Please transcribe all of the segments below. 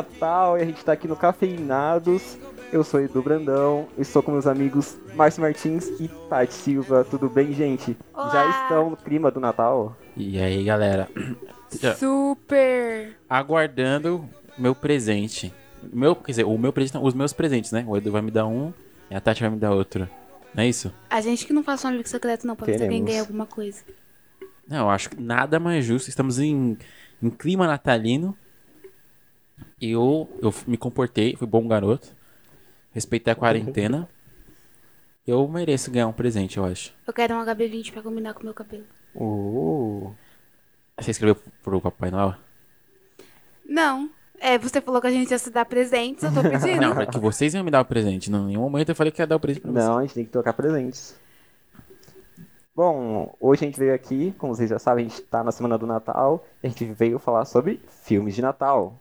Natal e a gente tá aqui no Cafeinados. Eu sou Edu Brandão, estou com meus amigos Márcio Martins e Tati Silva. Tudo bem, gente? Olá. Já estão no clima do Natal? E aí, galera? Super! Aguardando meu presente. Meu, quer dizer, o meu presente, não, os meus presentes, né? O Edu vai me dar um e a Tati vai me dar outro. Não é isso? A gente que não faz um amigo secreto não, pra ver se alguém Queremos. ganha alguma coisa. Não, eu acho que nada mais justo. Estamos em, em clima natalino. E eu, eu me comportei, fui bom garoto. Respeitei a quarentena. Eu mereço ganhar um presente, eu acho. Eu quero um HB20 pra combinar com o meu cabelo. Uh, Você escreveu pro Papai Noel? Não. É, você falou que a gente ia se dar presentes, eu tô pedindo. Não, que vocês iam me dar o presente. Não, em nenhum momento eu falei que ia dar o presente pra vocês. não, a gente tem que trocar presentes. Bom, hoje a gente veio aqui, como vocês já sabem, a gente tá na semana do Natal. A gente veio falar sobre filmes de Natal.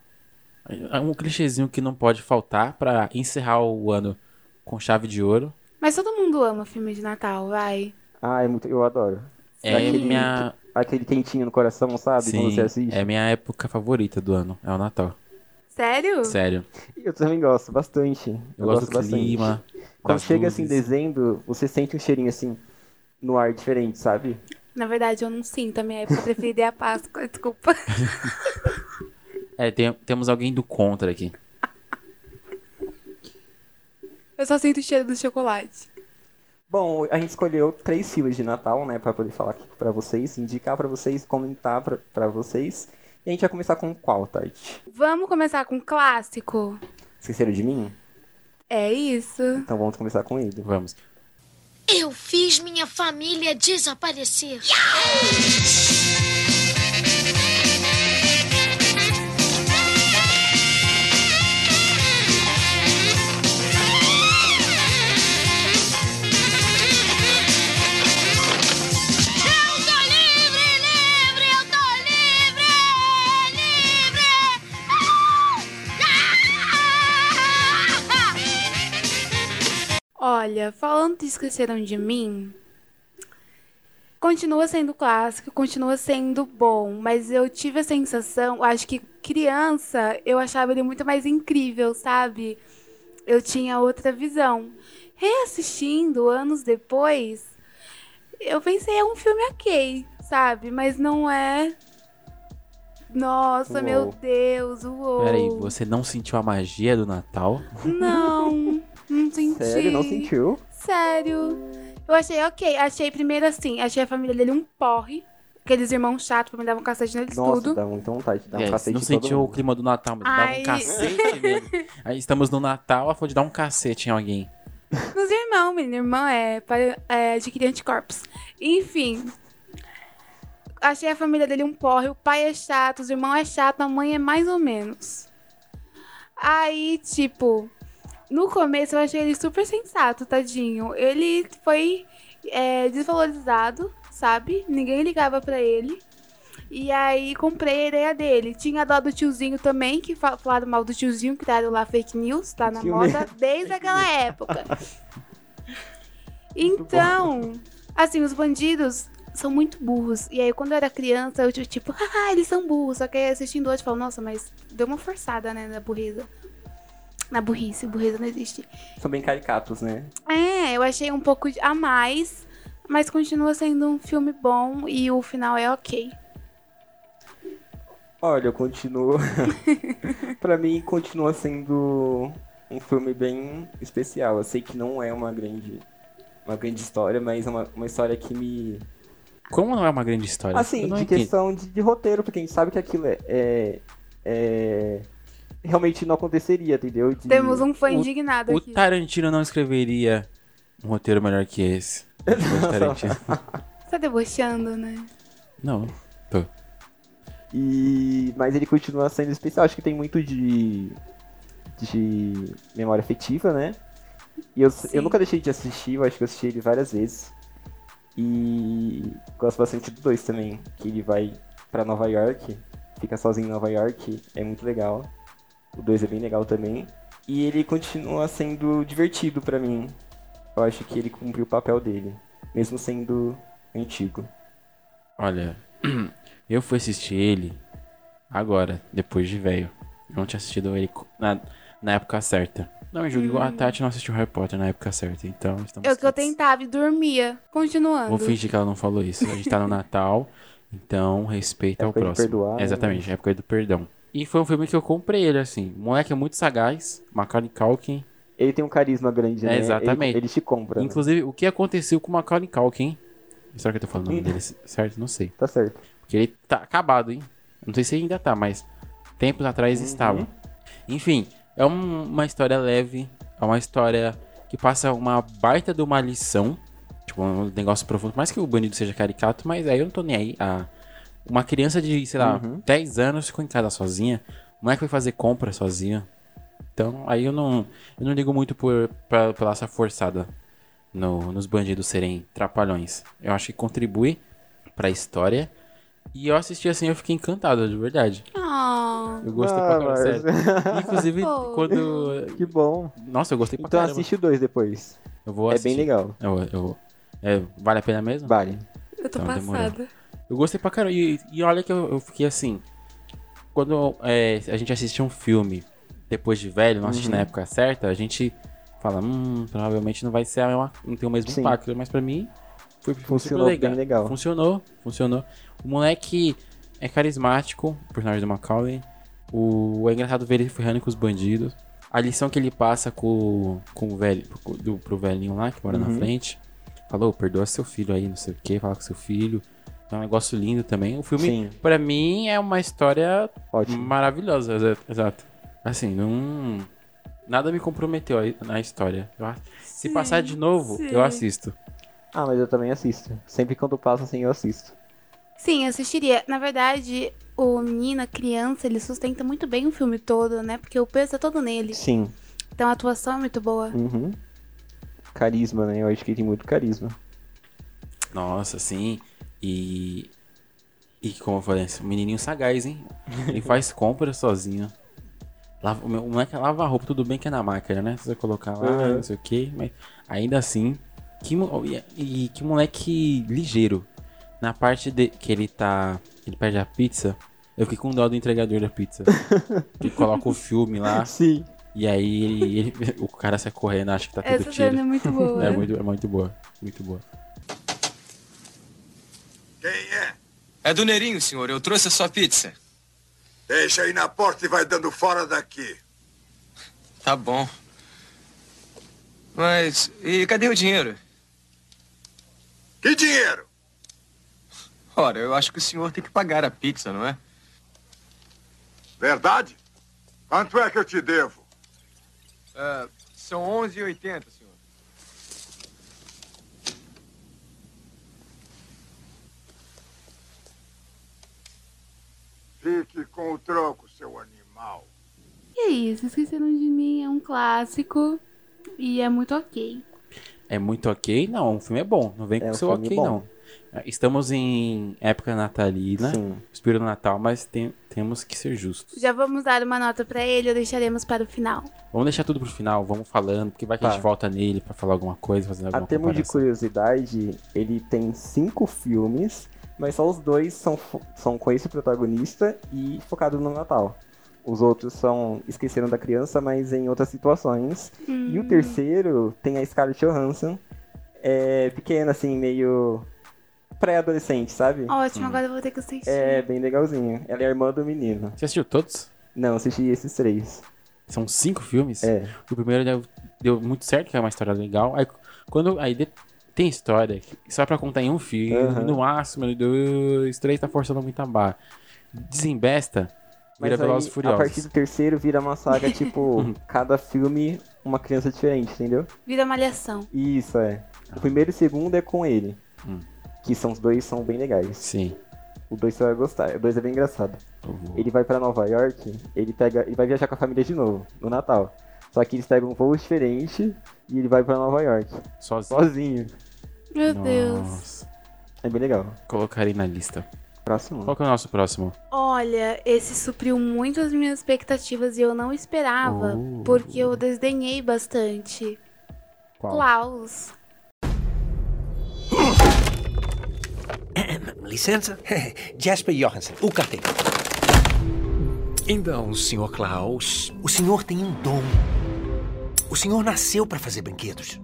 É um clichêzinho que não pode faltar pra encerrar o ano com chave de ouro. Mas todo mundo ama filme de Natal, vai. Ah, é muito, eu adoro. É aquele, minha, aquele quentinho no coração, sabe? Quando você sim, assiste. é minha época favorita do ano. É o Natal. Sério? Sério. Eu também gosto bastante. Eu, gosto do clima. Quando das chega assim luzes. dezembro, você sente um cheirinho assim no ar diferente, sabe? Na verdade, eu não sinto. A minha época preferida é a Páscoa, desculpa. É, tem- temos alguém do contra aqui. Eu só sinto o cheiro do chocolate. Bom, a gente escolheu três filas de Natal, né, Pra poder falar aqui pra vocês, indicar pra vocês, comentar pra- pra vocês. E a gente vai começar com qual, Tati? Vamos começar com um clássico? Esqueceram de mim? É isso. Então vamos começar com ele. Vamos. Eu fiz minha família desaparecer. Eu Olha, falando de Esqueceram de Mim, continua sendo clássico, continua sendo bom, mas eu tive a sensação, acho que criança, eu achava ele muito mais incrível, sabe? Eu tinha outra visão. Reassistindo anos depois, eu pensei, é um filme ok, sabe? Mas não é. Nossa, Uou. meu Deus, uou. Peraí, você não sentiu a magia do Natal? Não, não senti. Sério, não sentiu? Sério. Eu achei ok. Achei primeiro assim, achei a família dele um porre. Aqueles irmãos chatos pra me dar um cacete neles Nossa, tudo. dá muita vontade de dar um É, cacete não em todo sentiu o mundo. clima do Natal, mas dava Ai. um cacete nele. Aí estamos no Natal, ela foi de dar um cacete em alguém. Nos irmãos, menino. Irmão é para é, adquirir anticorpos. Enfim. Achei a família dele um porre. O pai é chato, os irmãos é chato, a mãe é mais ou menos. Aí, tipo, no começo eu achei ele super sensato, tadinho. Ele foi é, desvalorizado, sabe? Ninguém ligava pra ele. E aí comprei a ideia dele. Tinha dó do tiozinho também, que fa- falaram mal do tiozinho, criaram lá fake news, tá na moda desde aquela época. Então, assim, os bandidos são muito burros. E aí, quando eu era criança, eu tipo, ah, eles são burros. Só que aí assistindo hoje, eu falo, nossa, mas deu uma forçada, né, na burrice. Na burrice, burrice não existe. São bem caricatos, né? É, eu achei um pouco a mais, mas continua sendo um filme bom e o final é ok. Olha, eu continuo. pra mim, continua sendo um filme bem especial. Eu sei que não é uma grande, uma grande história, mas é uma, uma história que me. Como não é uma grande história? Assim, não de entendo. questão de, de roteiro, porque a gente sabe que aquilo é. é- é- realmente não aconteceria, entendeu? De- Temos um fã o- indignado O aqui. Tarantino não escreveria um roteiro melhor que esse. O Tarantino. Tá debochando, né? Não, tô. E... Mas ele continua sendo especial. Acho que tem muito de. de memória afetiva, né? E eu, Sim. eu nunca deixei de assistir, eu acho que eu assisti ele várias vezes. E gosto bastante do 2 também, que ele vai pra Nova York, fica sozinho em Nova York, é muito legal. O 2 é bem legal também. E ele continua sendo divertido pra mim. Eu acho que ele cumpriu o papel dele, mesmo sendo antigo. Olha, eu fui assistir ele agora, depois de velho. Eu não tinha assistido ele na, na época certa. Não me julgue igual a Tati não assistiu Harry Potter na época certa, então estamos Eu que eu tentava e dormia. Continuando. Vou fingir que ela não falou isso. A gente tá no Natal, então respeita ao Época de próximo. perdoar, né? Exatamente, época do perdão. E foi um filme que eu comprei ele, assim. O moleque é muito sagaz, Macaulay Culkin. Ele tem um carisma grande, né? É, exatamente. Ele, ele te compra. né? Inclusive, o que aconteceu com o Macaulay Culkin? Será que eu tô falando o nome dele certo? Não sei. Tá certo. Porque ele tá acabado, hein? Não sei se ainda tá, mas tempos atrás estava. Enfim, é um- uma história leve, é uma história que passa uma baita de uma lição, tipo, um negócio profundo. Mais que o bandido seja caricato, mas aí eu não tô nem aí. Ah, uma criança de, sei lá, 10 anos ficou em casa sozinha, não é que foi fazer compra sozinha. Então, aí eu não, eu não ligo muito por, pra, pela essa forçada no- nos bandidos serem trapalhões. Eu acho que contribui pra história. E eu assisti assim, eu fiquei encantado, de verdade. Ah, Eu gostei Ah, pra caramba, mas- sério. Inclusive, Oh. quando. Que bom. Nossa, eu gostei pra Então caramba. assiste o dois depois. Eu vou É assistir. bem legal. Eu, eu, é, vale a pena mesmo? Vale. eu tô Então, demorou. Eu gostei pra caramba. E, e olha que eu, eu fiquei assim. Quando é, a gente assiste um filme depois de velho, não assiste Uhum. na época certa, a gente fala, hum, provavelmente não vai ser a mesma, não tem o mesmo Sim. impacto. Mas pra mim, foi, Funcionou legal. bem legal. Funcionou, funcionou. O moleque é carismático, o personagem do Macaulay. O, é engraçado ver ele ferrando com os bandidos. A lição que ele passa com, com o velho, pro, do, pro velhinho lá que mora na Uhum. frente. Falou, perdoa seu filho aí, não sei o que, fala com seu filho. É um negócio lindo também. O filme, Sim. pra mim, é uma história Ótimo. maravilhosa, exa- exato. Assim, não. Nada me comprometeu na história. Eu se passar de novo, sim. eu assisto. Ah, mas eu também assisto. Sempre quando passa assim, eu assisto. Sim, eu assistiria. Na verdade, o menino, a criança, ele sustenta muito bem o filme todo, né? Porque o peso é todo nele. Sim. Então a atuação é muito boa. Uhum. Carisma, né? Eu acho que ele tem muito carisma. Nossa, sim. E. E como eu falei, esse menininho sagaz, hein? Ele faz compras sozinho. Lava, o moleque lava a roupa, tudo bem que é na máquina, né? Se você colocar lá, Uhum. não sei o que, mas ainda assim. Que, e, e que moleque ligeiro. Na parte de que ele tá. Ele pede a pizza. Eu fiquei com dó do entregador da pizza. que coloca o filme lá. Sim. E aí ele, ele- o cara sai correndo, acha que tá tudo Essa cena é tiro. muito boa. É muito, é muito boa. Muito boa. Quem é? É do Neirinho, senhor. Eu trouxe a sua pizza. Deixa aí na porta e vai dando fora daqui. Tá bom. Mas. E cadê o dinheiro? Que dinheiro? Ora, eu acho que o senhor tem que pagar a pizza, não é? Verdade? Quanto é que eu te devo? Ah, são 11,80, senhor. Fique com o troco, seu animal. E é isso, Esqueceram de Mim é um clássico e é muito ok. É muito ok? Não, o filme é bom. Não vem É com um seu filme ok, bom. não. Estamos em época natalina, Sim. espírito do Natal, mas tem- temos que ser justos. Já vamos dar uma nota pra ele ou deixaremos para o final? Vamos deixar tudo pro final, vamos falando, porque vai que a Tá. gente volta nele pra falar alguma coisa, fazer alguma A termos de curiosidade, ele tem cinco filmes, mas só os dois são, são com esse protagonista e focado no Natal. Os outros são Esqueceram da Criança, mas em outras situações. E o terceiro tem a Scarlett Johansson, é, pequena, assim, meio pré-adolescente, sabe? Ótimo, agora eu vou ter que assistir. É bem legalzinho. Ela é a irmã do menino. Você assistiu todos? Não, assisti esses três. São cinco filmes? É. O primeiro deu, deu muito certo, que é uma história legal. Aí, quando, aí de- tem história que só pra contar em um filme, Aham. no máximo, dois, três, tá forçando muito a barra. Desembesta, vira Mas aí, Velozes e a Furiosos. partir do terceiro vira uma saga, tipo, cada filme uma criança diferente, entendeu? Vira malhação. Isso, é. O primeiro e o segundo é com ele. Hum. Que são os dois são bem legais. Sim. O dois você vai gostar. O dois é bem engraçado. vou- Ele vai pra Nova York, ele pega. Ele vai viajar com a família de novo, no Natal. Só que eles pegam um voo diferente e ele vai pra Nova York. Sozinho. Sozinho. Meu Deus. Nossa. É bem legal. Colocarei na lista. Próximo. Qual que é o nosso próximo? Olha, esse supriu muito as minhas expectativas e eu não esperava, Oh. porque eu desdenhei bastante. Qual? Klaus. Licença? Jasper Johansen, o carteiro. Então, Sr. Klaus, o senhor tem um dom. O senhor nasceu para fazer brinquedos.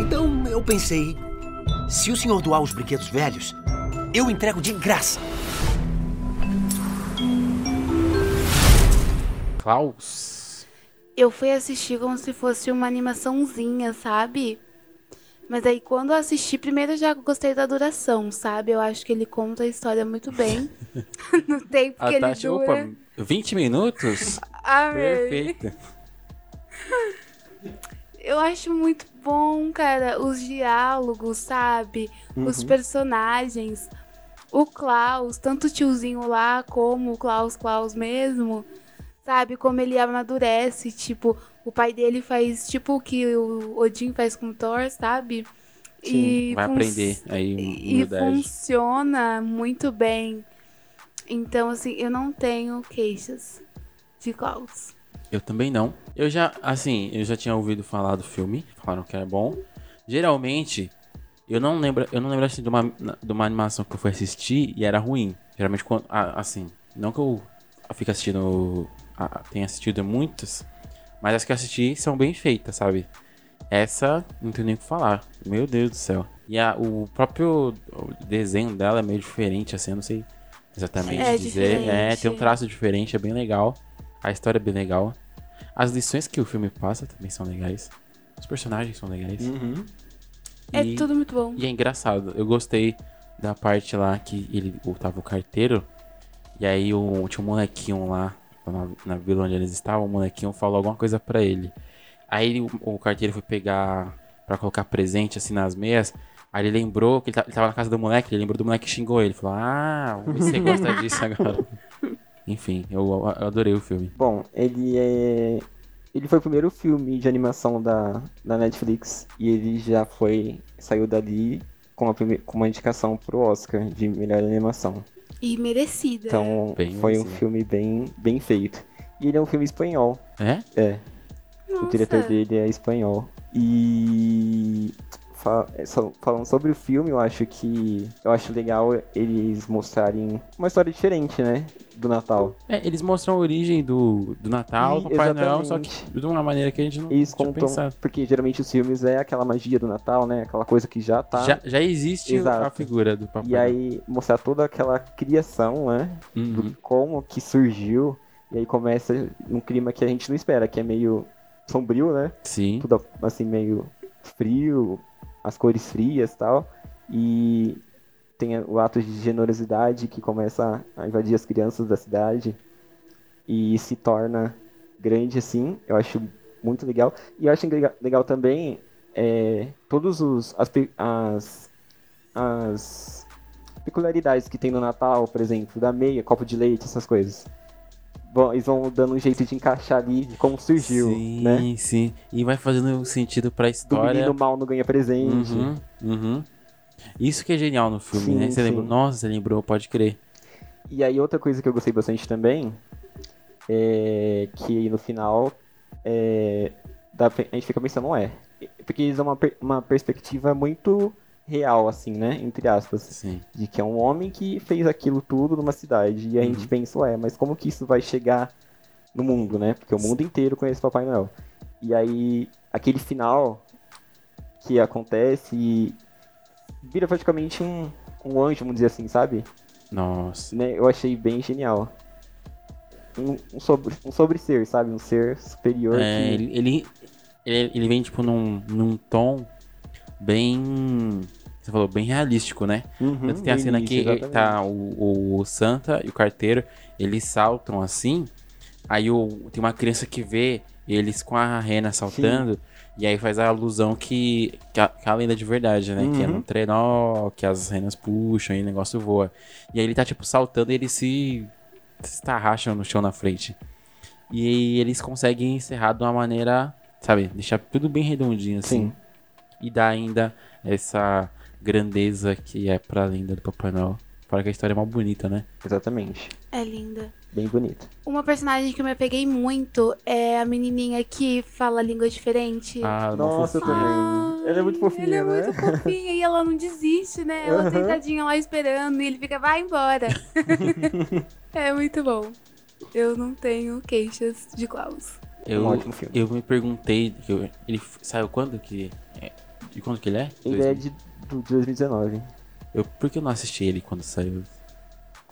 Então eu pensei, se o senhor doar os brinquedos velhos, eu entrego de graça. Klaus. Eu fui assistir como se fosse uma animaçãozinha, sabe? Mas aí quando eu assisti, primeiro eu já gostei da duração, sabe? Eu acho que ele conta a história muito bem. no tempo A que ele Tati, dura. opa, 20 minutos? Amei. Perfeito. Eu acho muito bom, cara, os diálogos, sabe? Os personagens. O Klaus, tanto o tiozinho lá como o Klaus Klaus mesmo, sabe? Como ele amadurece, tipo, o pai dele faz tipo o que o Odin faz com o Thor, sabe? Sim, vai fun- aprender aí E humildade. funciona muito bem. Então, assim, eu não tenho queixas de Klaus. Eu também não. Eu já, assim, eu já tinha ouvido falar do filme, falaram que era bom. Geralmente, eu não lembro, eu não lembro assim, de uma, de uma animação que eu fui assistir e era ruim. Geralmente, quando, assim, não que eu fique assistindo, tenha assistido muitas, mas as que eu assisti são bem feitas, sabe? Essa, não tenho nem o que falar. Meu Deus do céu. E a, o próprio desenho dela é meio diferente, assim, eu não sei exatamente É dizer. É, tem um diferente. traço diferente, é bem legal. A história é bem legal. As lições que o filme passa também são legais. Os personagens são legais. Uhum. É E- tudo muito bom. E é engraçado. Eu gostei da parte lá que ele tava o carteiro. E aí o, tinha um molequinho lá na, na vila onde eles estavam. O molequinho falou alguma coisa pra ele. Aí ele- o, o carteiro foi pegar pra colocar presente assim nas meias. Aí ele lembrou que ele, ele tava na casa do moleque. Ele lembrou do moleque que xingou ele. Falou: Ah, você gosta disso agora. Enfim, eu, eu adorei o filme. Bom, ele é. Ele foi o primeiro filme de animação da, da Netflix e ele já foi. saiu dali com, a prime... com uma indicação pro Oscar de melhor animação. E merecida. Então Bem foi um filme bem, bem feito. E ele é um filme espanhol. É? É, o Nossa. diretor dele é espanhol. E falando sobre o filme, eu acho que eu acho legal eles mostrarem uma história diferente, né, do Natal. É, eles mostram a origem do, do Natal, do Papai Noel, só que de uma maneira que a gente não Eles tinha contam, pensado. porque geralmente os filmes é aquela magia do Natal, né, aquela coisa que já tá. Já, já existe Exato. a figura do Papai E aí mostrar toda aquela criação, né. Uhum. do como que surgiu. E aí começa um clima que a gente não espera, que é meio sombrio, né? Sim. tudo assim meio frio, as cores frias tal. E tem o ato de generosidade que começa a invadir as crianças da cidade e se torna grande assim. Eu acho muito legal. E eu acho legal, também é, todos os as, as as peculiaridades que tem no Natal, por exemplo, da meia, copo de leite, essas coisas. Bom, eles vão dando um jeito de encaixar ali como surgiu, sim, né? sim. E vai fazendo sentido pra Do história. menino mal não ganha presente. Uhum, uhum. Isso que é genial no filme, Sim, né? Você sim. lembrou? Nossa, você lembrou, pode crer. E aí outra coisa que eu gostei bastante também é que no final é, a gente fica pensando, não é. Porque eles dão uma, uma perspectiva muito real, assim, né? Entre aspas. Sim. De que é um homem que fez aquilo tudo numa cidade. E a gente pensa, ué, mas como que isso vai chegar no mundo, né? Porque o mundo inteiro conhece Papai Noel. E aí, aquele final que acontece e vira praticamente um, um anjo, vamos dizer assim, sabe? Nossa. né, eu achei bem genial. Um, um sobre, um sobre ser, sabe? Um ser superior É, que. ele, ele, ele, ele vem, tipo, num, num tom bem. Você falou, bem realístico, né? Uhum, Tanto tem a cena início, que exatamente. tá o, o Santa e o carteiro, eles saltam assim. Aí o, tem uma criança que vê eles com a rena saltando. E aí faz a alusão que, que, a, que a lenda de verdade, né? Que é Uhum. no trenó, que as renas puxam e o negócio voa. E aí ele tá, tipo, saltando e ele se, se estarracha no chão na frente. E aí eles conseguem encerrar de uma maneira, sabe? Deixar tudo bem redondinho, assim. Sim. E dar ainda essa grandeza que é pra lenda do Papai Noel. Fora que a história é mal bonita, né? Exatamente. É linda. Bem bonito. Uma personagem que eu me apeguei muito é a menininha que fala língua diferente. Ah, Nossa, eu fofinha. também. Ela é muito fofinha, Ela é né? muito fofinha e ela não desiste, né? Ela Aham. sentadinha lá esperando e ele fica, vai embora. é muito bom. Eu não tenho queixas de Klaus. Eu, Um ótimo filme. eu me perguntei, que eu- ele saiu quando que. é, de quando que ele é? Ele é de, de 2019. Eu, por que eu não assisti ele quando saiu?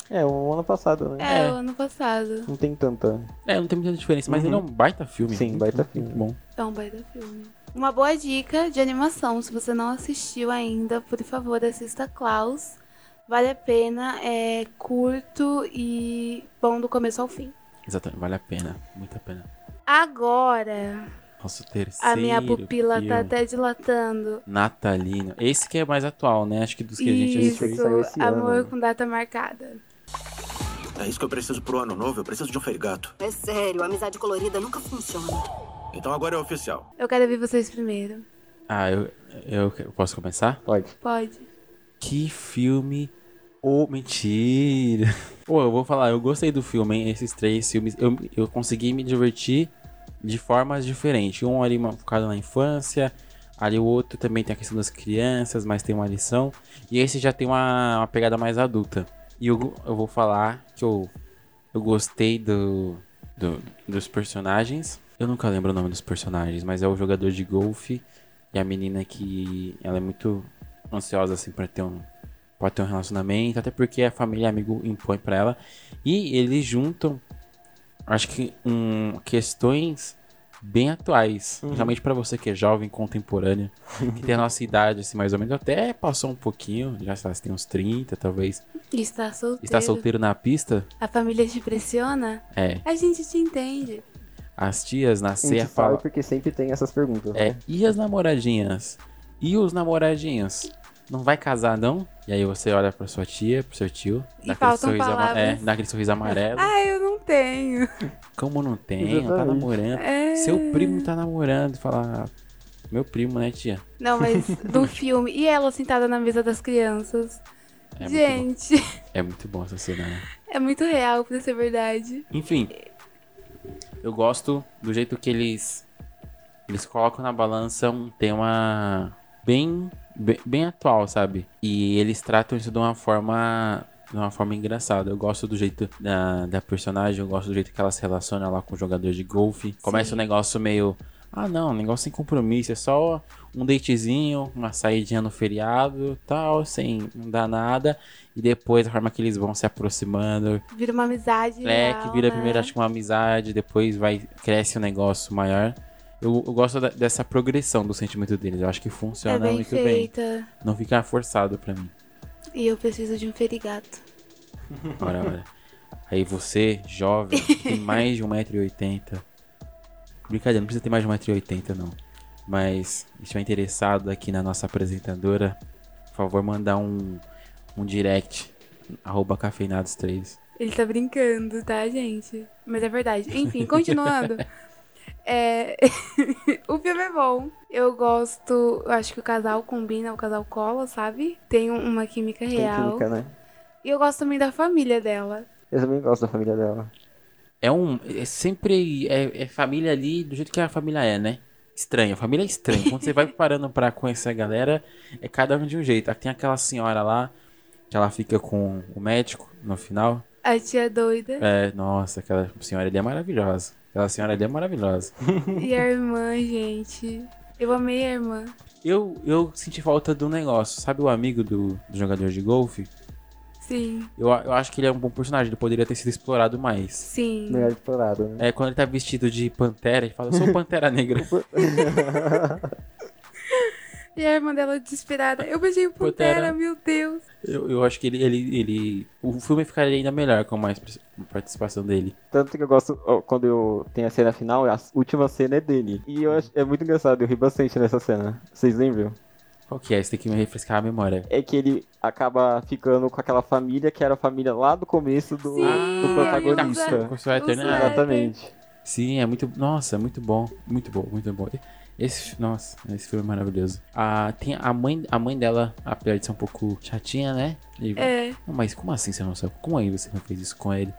É, o ano passado, né? É, É. o ano passado. Não tem tanta. É, não tem muita diferença, mas Uhum. ele é um baita filme. Sim, Muito- baita filme. bom. É um baita filme. Uma boa dica de animação. Se você não assistiu ainda, por favor, assista Klaus. Vale a pena. É curto e bom do começo ao fim. Exatamente, vale a pena. Muito a pena. Agora, Nosso terceiro. a minha pupila filme. tá até dilatando. Natalino. Esse que é mais atual, né? Acho que dos que a gente Isso, assistiu. esse ano, amor né? com data marcada. É isso que eu preciso pro ano novo. Eu preciso de um ferigato. É sério, amizade colorida nunca funciona. Então agora é oficial. Eu quero ver vocês primeiro. Ah, eu, eu, eu posso começar? Pode. Pode. Que filme. Ô, mentira. Pô, eu vou falar, eu gostei do filme, hein? Esses três filmes. Eu, eu consegui me divertir de formas diferentes. Um ali focado na infância. Ali o outro também tem a questão das crianças, mas tem uma lição. E esse já tem uma, uma pegada mais adulta. E eu, eu vou falar que eu, eu gostei do, do- dos personagens. Eu nunca lembro o nome dos personagens, mas é o jogador de golfe e a menina que ela é muito ansiosa assim para ter um pode ter um relacionamento, até porque a família e amigo impõe pra ela. E eles juntam acho que um, questões bem atuais, principalmente pra você que é jovem, contemporâneo, que tem a nossa idade assim mais ou menos, até passou um pouquinho, já sei lá, você tem uns 30, talvez. E está solteiro. Está solteiro na pista? A família te pressiona? É. A gente te entende. As tias na A gente ceia falam porque sempre tem essas perguntas. É, né? e as namoradinhas? E os namoradinhos? Não vai casar, não? E aí você olha pra sua tia, pro seu tio, E dá aquele, sorriso, ama- palavras. é, dá aquele sorriso amarelo. Ah, eu não tenho. Como não tem? Não tá namorando. É... Seu primo tá namorando. Fala, "Ah, meu primo, né, tia? Não, mas do filme. E ela sentada na mesa das crianças. É muito, gente, é muito bom essa cena, né? é muito real pra ser verdade. Enfim, eu gosto do jeito que eles eles colocam na balança um tema bem bem, bem atual, sabe? E eles tratam isso de uma forma de uma forma engraçada. Eu gosto do jeito da, da personagem, eu gosto do jeito que ela se relaciona lá com o jogador de golfe. Começa Sim. um negócio meio ah, não, um negócio sem compromisso, é só um datezinho, uma saidinha no feriado, tal, sem não dar nada. E depois a forma que eles vão se aproximando, Vira uma amizade. é, real, que vira né? primeiro acho que uma amizade, depois vai cresce um negócio maior. Eu, eu gosto da- dessa progressão do sentimento deles. Eu acho que É funciona bem muito bem. feita. Não fica forçado pra mim. E eu preciso de um ferigato. Ora, ora. Aí você, jovem, que tem mais de 1,80m. Brincadeira, não precisa ter mais de 1,80m não. Mas se estiver interessado aqui na nossa apresentadora, por favor, mandar um, um direct. Arroba cafeinados3. Ele tá brincando, tá, gente? Mas é verdade. Enfim, continuando. É... o filme é bom. Eu gosto. Eu acho que o casal combina, o casal cola, sabe? Tem um- uma química Tem real. química, né? E eu gosto também da família dela. Eu também gosto da família dela. É um. É sempre. É, é família ali do jeito que a família é, né? Estranha. A família é estranha. Quando você vai parando pra conhecer a galera, é cada um de um jeito. Tem aquela senhora lá, que ela fica com o médico no final. A tia doida. É, nossa, aquela senhora ali é maravilhosa. Aquela senhora ali é maravilhosa. E a irmã, gente. Eu amei a irmã. Eu, eu senti falta do negócio. Sabe o amigo do, do jogador de golfe? Sim, Eu, eu acho que ele é um bom personagem. Ele poderia ter sido explorado mais. sim. Melhor explorado, né? É, quando ele tá vestido de pantera, ele fala, eu sou Pantera Negra. E a irmã dela desesperada. Eu beijei o Pantera. Pantera, meu Deus. Eu, eu acho que ele, ele, ele. O filme ficaria ainda melhor com mais participação dele. Tanto que eu gosto, ó, quando eu tenho a cena final, a última cena é dele. E eu acho, é muito engraçado, eu ri bastante nessa cena. Vocês lembram? Qual que é? Você tem que me refrescar a memória. É que ele acaba ficando com aquela família que era a família lá do começo do, Sim, do protagonista. o Com o O né? Exatamente. Sim, é muito. Nossa, é muito bom. Muito bom, muito bom. Esse, nossa, esse filme é maravilhoso. Ah, tem a mãe, a mãe dela, apesar de ser um pouco chatinha, né? E- É. Não, Mas como assim você não sabe? Como aí você não fez isso com ele?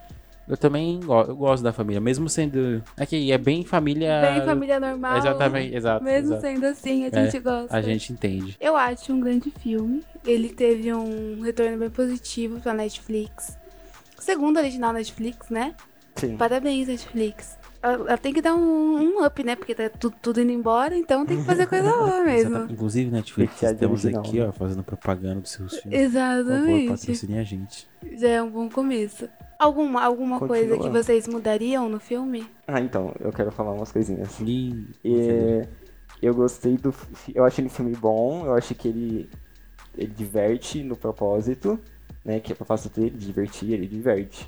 Eu também go- eu gosto da família, mesmo sendo. É que é bem família. Bem família normal. Exatamente, exato. Mesmo exato. sendo assim, a É, gente gosta. A gente entende. Eu acho um grande filme. Ele teve um retorno bem positivo pra Netflix. Segundo original Netflix, né? Sim. Parabéns, Netflix. Ela, tem que dar um, um up, né? Porque tá tudo, tudo indo embora, então tem que fazer coisa boa mesmo. Inclusive, Netflix, Fechado estamos original, aqui, né? ó, fazendo propaganda dos seus filmes. Por favor, Exatamente. a gente. Já é um bom começo. Alguma, alguma coisa que vocês mudariam no filme? Ah, então, eu quero falar umas coisinhas. E... É, eu gostei do. Eu acho ele um filme bom, eu acho que ele, ele diverte no propósito, né? Que é o propósito dele, divertir, ele diverte.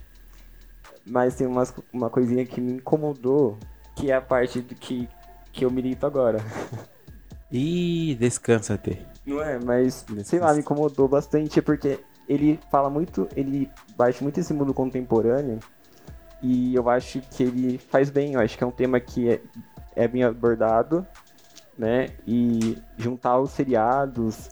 Mas tem umas, uma coisinha que me incomodou, que é a parte do que, que eu milito agora. Ih, descansa, T. Não é? Mas, sei lá, me incomodou bastante, porque ele fala muito, ele bate muito esse mundo contemporâneo, e eu acho que ele faz bem, eu acho que é um tema que é, é bem abordado, né? E juntar os seriados,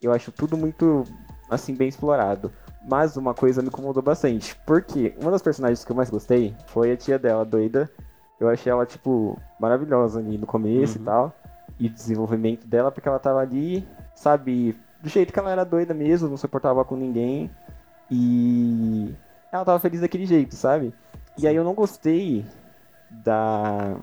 eu acho tudo muito, assim, bem explorado. Mas uma coisa me incomodou bastante, porque uma das personagens que eu mais gostei foi a tia dela, doida. Eu achei ela, tipo, maravilhosa ali no começo e tal. E o desenvolvimento dela, porque ela tava ali, sabe, do jeito que ela era doida mesmo, não se importava com ninguém. E ela tava feliz daquele jeito, sabe? E aí eu não gostei da.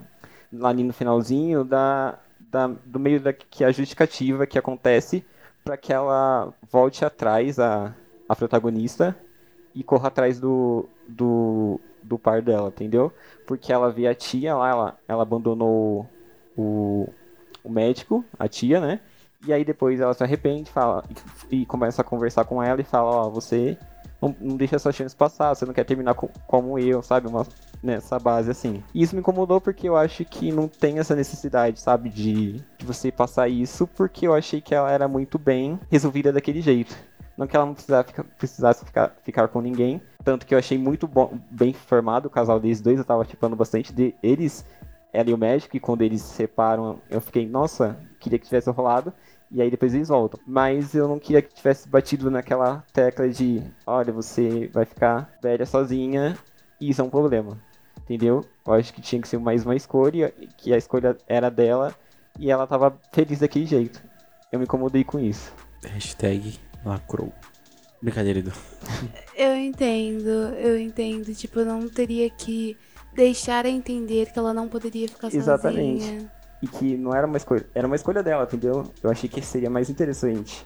Lá ali no finalzinho, da. da do meio da que a justificativa que acontece para que ela volte atrás, a, a protagonista, e corra atrás do, do, do par dela, entendeu? Porque ela vê a tia lá, ela, ela abandonou o, o médico, a tia, né? E aí depois ela se arrepende fala, e, começa a conversar com ela e fala, ó, você não, não deixa essa chance passar, você não quer terminar com- como eu, sabe? Uma, nessa base assim. E isso me incomodou porque eu acho que não tem essa necessidade, sabe? De, de você passar isso, porque eu achei que ela era muito bem resolvida daquele jeito. Não que ela não precisasse ficar, precisasse ficar, ficar com ninguém. Tanto que eu achei muito bom, bem formado o casal deles dois. Eu tava tipando bastante de eles, ela e o médico. E quando eles se separam, eu fiquei, nossa, queria que tivesse rolado. E aí depois eles voltam. Mas eu não queria que tivesse batido naquela tecla de, olha, você vai ficar velha sozinha e isso é um problema. Entendeu? Eu acho que tinha que ser mais uma escolha, que a escolha era dela e ela tava feliz daquele jeito. Eu me incomodei com isso. Hashtag lacrou. Brincadeira, Edu. Eu entendo, eu entendo. Tipo, eu não teria que deixar a entender que ela não poderia ficar Exatamente. sozinha. E que não era uma escolha, era uma escolha dela, entendeu? Eu achei que seria mais interessante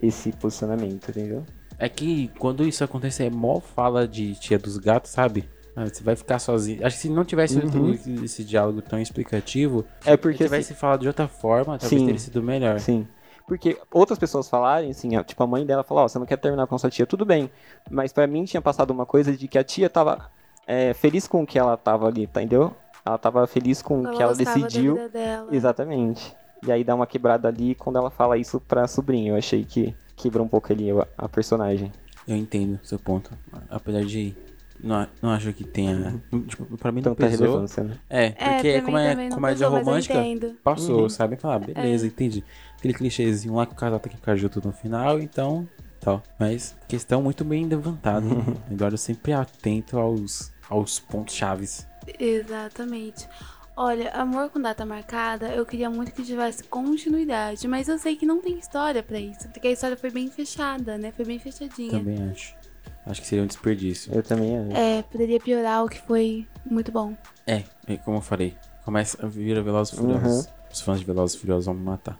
esse posicionamento, entendeu? É que quando isso acontecer, é mó fala de tia dos gatos, sabe? Ah, você vai ficar sozinho. Acho que se não tivesse Uhum. esse, esse diálogo tão explicativo, É porque se tivesse falado de outra forma, talvez Sim. teria sido melhor. Sim. Porque outras pessoas falarem, assim, a- tipo, a mãe dela falou, ó, você não quer terminar com sua tia, tudo bem. Mas pra mim tinha passado uma coisa de que a tia tava é, feliz com o que ela tava ali, tá, entendeu? Ela tava feliz com o Ela que ela decidiu. vida dela. Exatamente. E aí dá uma quebrada ali quando ela fala isso pra sobrinha. Eu achei que quebrou um pouco ali a, a personagem. Eu entendo seu ponto. Apesar de. Não, não acho que tenha. Tipo, pra mim não Tanta pesou. relevância, né? É, porque pra como é comédia pesou, romântica, passou, Uhum. sabe? Falar, ah, beleza, entendi. Aquele clichêzinho lá que o casal tem que ficar junto no final, então. Tal. Mas questão muito bem levantada. hein? Eduardo sempre atento aos, aos pontos chaves. Exatamente. Olha, Amor com Data Marcada, eu queria muito que tivesse continuidade, mas eu sei que não tem história pra isso, porque a história foi bem fechada, né? Foi bem fechadinha. Também acho. Acho que seria um desperdício. Eu também acho. É, poderia piorar o que foi muito bom. É, como eu falei. Começa a vir Velozes e Furiosos. Uhum. Os fãs de Velozes e Furiosos vão me matar.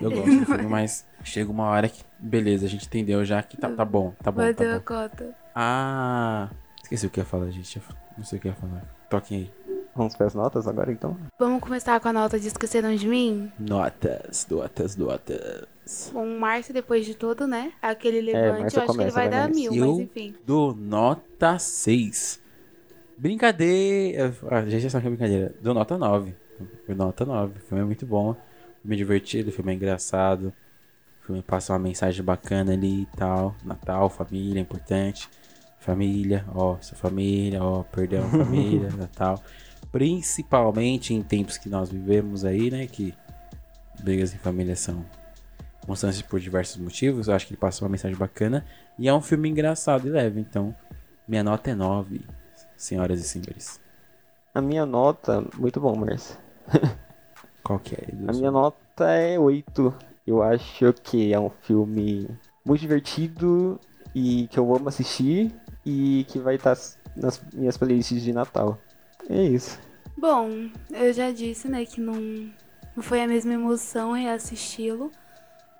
Eu gosto do filme, mas chega uma hora que, beleza, a gente entendeu já que tá, tá bom, tá bom, tá Bateu a bom. cota. Ah, esqueci o que ia falar, gente. Não sei o que ia falar. Toquem aí. Vamos para as notas agora, então? Vamos começar com a nota de Esqueceram de Mim? Notas, notas, notas. Com o Márcio, depois de tudo, né? Aquele levante, Márcio eu acho que ele começa, vai vai dar mil, Eu mas enfim. dou nota 6. Brincadeira. Ah, gente, já sabe que é brincadeira. Dou nota 9. Foi nota 9. O filme é muito bom. Filme é divertido, filme é engraçado. O filme passa uma mensagem bacana ali e tal. Natal, família, é importante. Família, ó, sua família, ó, perdão, família, Natal. Principalmente em tempos que nós vivemos aí, né? Que brigas em família são constantes por diversos motivos. Eu acho que ele passa uma mensagem bacana. E é um filme engraçado e leve. Então, minha nota é 9, senhoras e senhores. A minha nota, muito bom, Márcio. Qual que é? A minha nota é 8. Eu acho que é um filme muito divertido e que eu amo assistir e que vai estar nas minhas playlists de Natal. É isso. Bom, eu já disse, né, que não, não foi a mesma emoção reassisti-lo,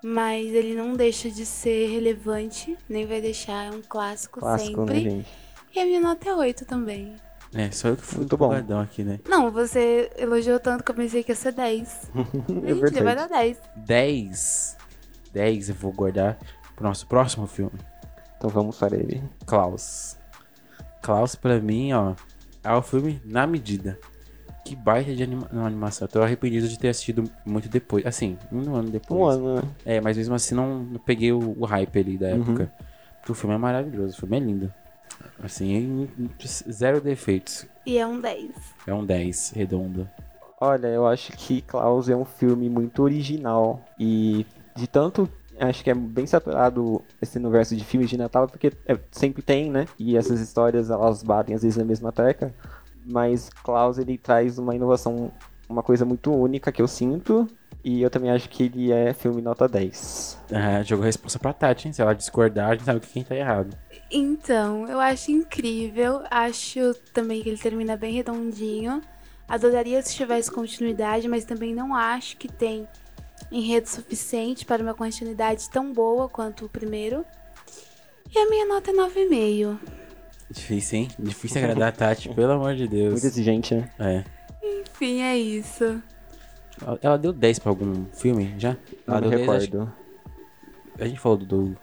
mas ele não deixa de ser relevante, nem vai deixar, é um clássico, Clássico, sempre. né, gente? E a minha nota é 8 também. É, só eu que fui Muito bom. empolgadão aqui, né? Não, você elogiou tanto que eu pensei que ia ser 10. É Gente, vai verdade. dar 10. 10. 10 eu vou guardar pro nosso próximo filme. Então vamos para ele. Klaus. Klaus, pra mim, ó, é o filme na medida. Que baita de anima animação. Eu tô arrependido de ter assistido muito depois. Assim, um ano depois. Um ano, né? É, mas mesmo assim não, não peguei o, o hype ali da Uhum. época. Porque o filme é maravilhoso, o filme é lindo. Assim, zero defeitos. E é um 10. É um 10, redondo. Olha, eu acho que Klaus é um filme muito original e de tanto acho que é bem saturado esse universo de filmes de Natal porque é- sempre tem, né? E essas histórias elas batem às vezes na mesma tecla, mas Klaus ele traz uma inovação, uma coisa muito única que eu sinto e eu também acho que ele é filme nota 10. Ah, jogou a resposta pra Tati, hein? Se ela discordar, a gente sabe que quem tá errado. Então, eu acho incrível. Acho também que ele termina bem redondinho. Adoraria se tivesse continuidade, mas também não acho que tem enredo suficiente para uma continuidade tão boa quanto o primeiro. E a minha nota é 9,5. Difícil, hein? Difícil agradar a Tati, pelo amor de Deus. Muito exigente, né? É. Enfim, é isso. Ela- deu 10 pra algum filme já? Não Ela me deu 10, acho- recordo. A gente falou do. do-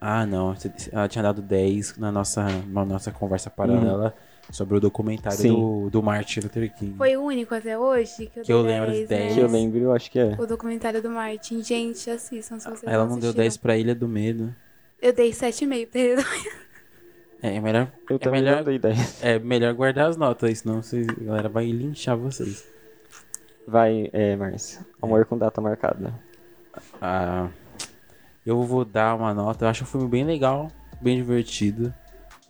Ah, não. Ela tinha dado 10 na nossa, na nossa conversa paralela sobre o documentário Sim. do, do Martin Luther King. Foi o único até hoje que eu, Que eu lembro de 10, 10. né? Que eu lembro, eu acho que é. O documentário do Martin. Gente, assistam se vocês Ela não não deu assistiram. 10 pra Ilha do Medo. Eu dei 7,5 pra ele. É, é melhor. Eu é também melhor, não dei 10. É melhor guardar as notas, senão vocês, a galera vai linchar vocês. Vai, é, Márcio. Amor com data marcada. Ah, eu vou dar uma nota. Eu acho um filme bem legal, bem divertido.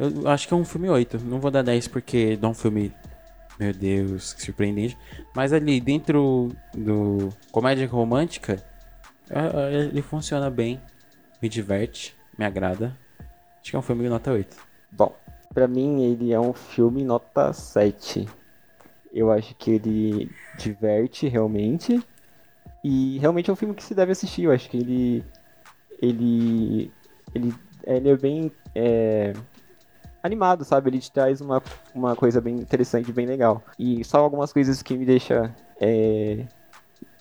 Eu acho que é um filme 8. Não vou dar 10 porque é um filme, meu Deus, que surpreendente. Mas ali dentro do comédia romântica, é- é- ele funciona bem, me diverte, me agrada. Acho que é um filme nota 8. Bom, pra mim ele é um filme nota 7. Eu acho que ele diverte realmente. E realmente é um filme que se deve assistir. Eu acho que ele. Ele. Ele, ele é bem. é, animado, sabe? Ele te traz uma, uma coisa bem interessante, bem legal. E só algumas coisas que me deixam é,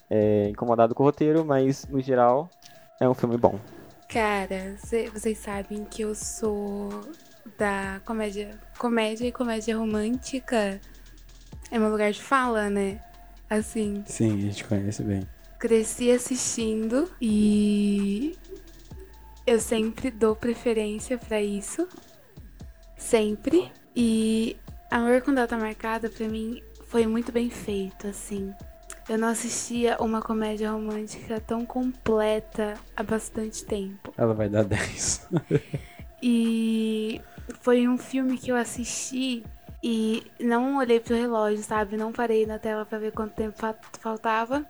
é, incomodado com o roteiro, mas no geral é um filme bom. Cara, cê- vocês sabem que eu sou da comédia. Comédia e comédia romântica é meu lugar de fala, né? Assim, Sim, a gente conhece bem. cresci assistindo e eu sempre dou preferência pra isso. Sempre. E Amor com Data Marcada, pra mim, foi muito bem feito, assim. Eu não assistia uma comédia romântica tão completa há bastante tempo. Ela vai dar 10. E foi um filme que eu assisti e não olhei pro relógio, sabe? Não parei na tela pra ver quanto tempo fa- faltava.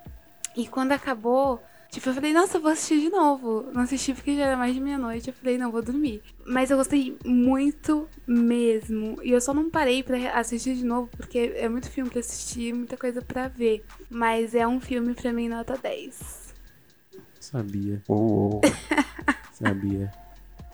E quando acabou, tipo, eu falei, nossa, eu vou assistir de novo. Não assisti porque já era mais de meia-noite. Eu falei, não, vou dormir. Mas eu gostei muito mesmo. E eu só não parei pra assistir de novo porque é muito filme pra assistir, muita coisa pra ver. Mas é um filme pra mim nota 10. Sabia, Uh, sabia.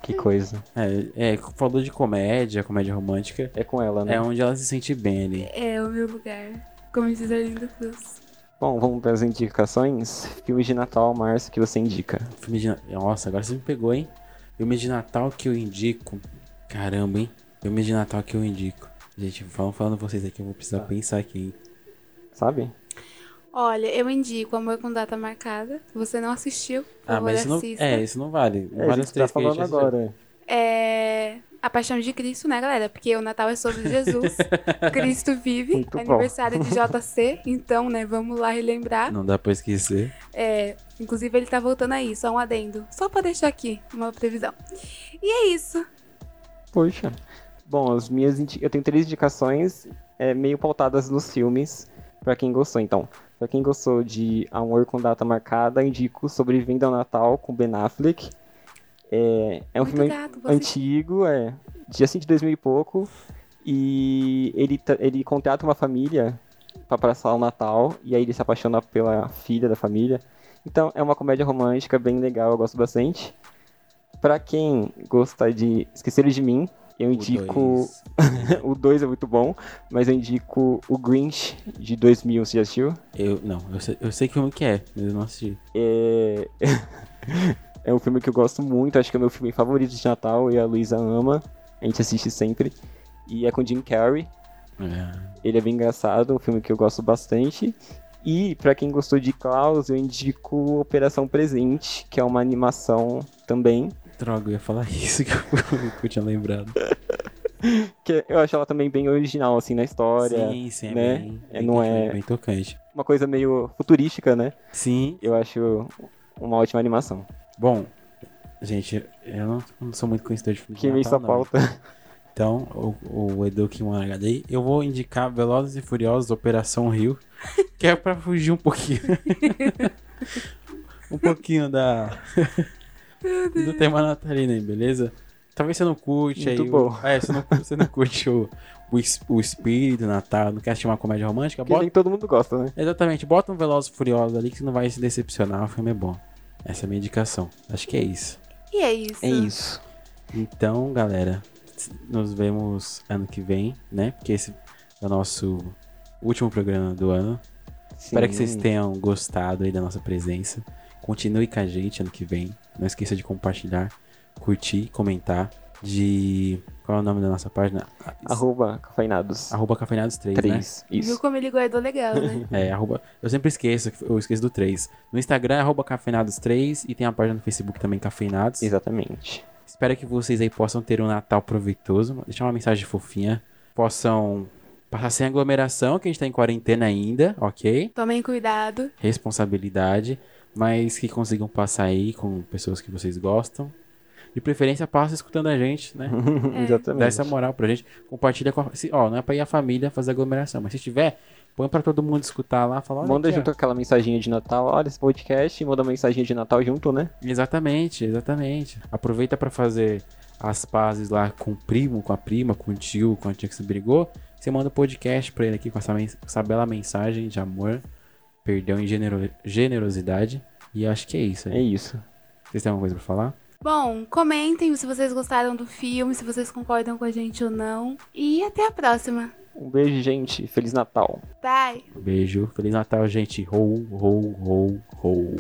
que coisa. É, é, falou de comédia, comédia romântica. É com ela, né? É onde ela se sente bem ali. É o meu lugar. Como diz a Linda Cruz. Bom, vamos para as indicações. Filmes de Natal, Márcio, que você indica. Filme de... Nossa, agora você me pegou, hein? Filme de Natal que eu indico. Caramba, hein? Filme de Natal que eu indico. Gente, falando, falando vocês aqui, eu vou precisar pensar aqui, hein? Sabe? Olha, eu indico Amor com Data Marcada. Você não assistiu, Ah, mas isso não, assista. é, isso não vale. Não É, vale a os gente tá três que a falando gente assistiu. É A Paixão de Cristo, né, galera? Porque o Natal é sobre Jesus. Cristo vive. Muito bom. aniversário de JC. Então, né, vamos lá relembrar. Não dá pra esquecer. É, inclusive, ele tá voltando aí, só um adendo. Só pra deixar aqui uma previsão. E é isso. Poxa. Bom, as minhas eu tenho três indicações é, meio pautadas nos filmes, pra quem gostou. Então, pra quem gostou de Amor com Data Marcada, indico Sobrevivendo ao Natal com Ben Affleck. É, é um Muito filme gato, antigo, é de assim de 2000 e pouco. E ele, ele contrata uma família pra passar o Natal, e aí ele se apaixona pela filha da família. Então é uma comédia romântica bem legal, eu gosto bastante. Pra quem gosta de Esqueceram de Mim, eu indico. o 2 é muito bom, mas eu indico o Grinch de 2000, você já assistiu? Eu, não, eu sei, eu sei que filme que é, mas eu não assisti. É... é um filme que eu gosto muito, acho que é o meu filme favorito de Natal e a Luísa ama. A gente assiste sempre. E é com Jim Carrey. É. Ele é bem engraçado, um filme que eu gosto bastante. E pra quem gostou de Klaus, eu indico Operação Presente, que é uma animação também. Droga, eu ia falar isso que eu, tinha lembrado. Que eu acho ela também bem original, assim, na história. sim, sim, é né? bem, É, bem, não é bem tocante. uma coisa meio futurística, né? Sim. Eu acho uma ótima animação. Bom, gente, eu não, não sou muito conhecedor de filme de Que Natal, sua não. pauta. Então, o, o Edu que manda HD, eu vou indicar Velozes e Furiosos Operação Rio, que é pra fugir um pouquinho. um pouquinho da. do tema natalino aí, beleza? Talvez você não curte Muito aí. bom. O, é, você não, você não curte o, o, o espírito Natal, não quer assistir uma comédia romântica? Que nem Bota, todo mundo gosta, né? exatamente, bota um Velozes e Furiosos ali que você não vai se decepcionar, o filme é bom. Essa é a minha indicação. Acho que é isso. E é isso. É isso. Então, galera, nos vemos ano que vem, né? Porque esse é o nosso último programa do ano. Espero que vocês Sim. tenham gostado aí da nossa presença. Continue com a gente ano que vem. Não esqueça de compartilhar, curtir, comentar. De. Qual é o nome da nossa página? Arroba Cafeinados. Arroba Cafeinados 3, né? 3. Viu Isso. como ele guardou legal, né? É, arroba. Eu sempre esqueço, eu esqueço do 3. No Instagram é arroba Cafeinados3 e tem a página no Facebook também Cafeinados. Exatamente. Espero que vocês aí possam ter um Natal proveitoso. Deixar uma mensagem fofinha. Possam passar sem aglomeração, que a gente tá em quarentena ainda, ok? Tomem cuidado. Responsabilidade. Mas que consigam passar aí com pessoas que vocês gostam. De preferência, passa escutando a gente, né? Exatamente. Dá essa moral pra gente. Compartilha com a... se- Ó, não é pra ir a família fazer aglomeração. Mas se tiver, põe pra todo mundo escutar lá. Fala, Manda aqui, ó. junto aquela mensaginha de Natal. Olha esse podcast e manda uma mensaginha de Natal junto, né? Exatamente, exatamente. Aproveita pra fazer as pazes lá com o primo, com a prima, com o tio, com a tia que se brigou. Você manda um podcast pra ele aqui com essa, mens- essa bela mensagem de amor, perdão e genero- generosidade. E acho que é isso. É Aí. isso. Vocês têm alguma coisa pra falar? Bom, comentem se vocês gostaram do filme, se vocês concordam com a gente ou não. E até a próxima. Um beijo, gente. Feliz Natal. Bye! Beijo. Feliz Natal, gente. Ho, ho, ho, ho.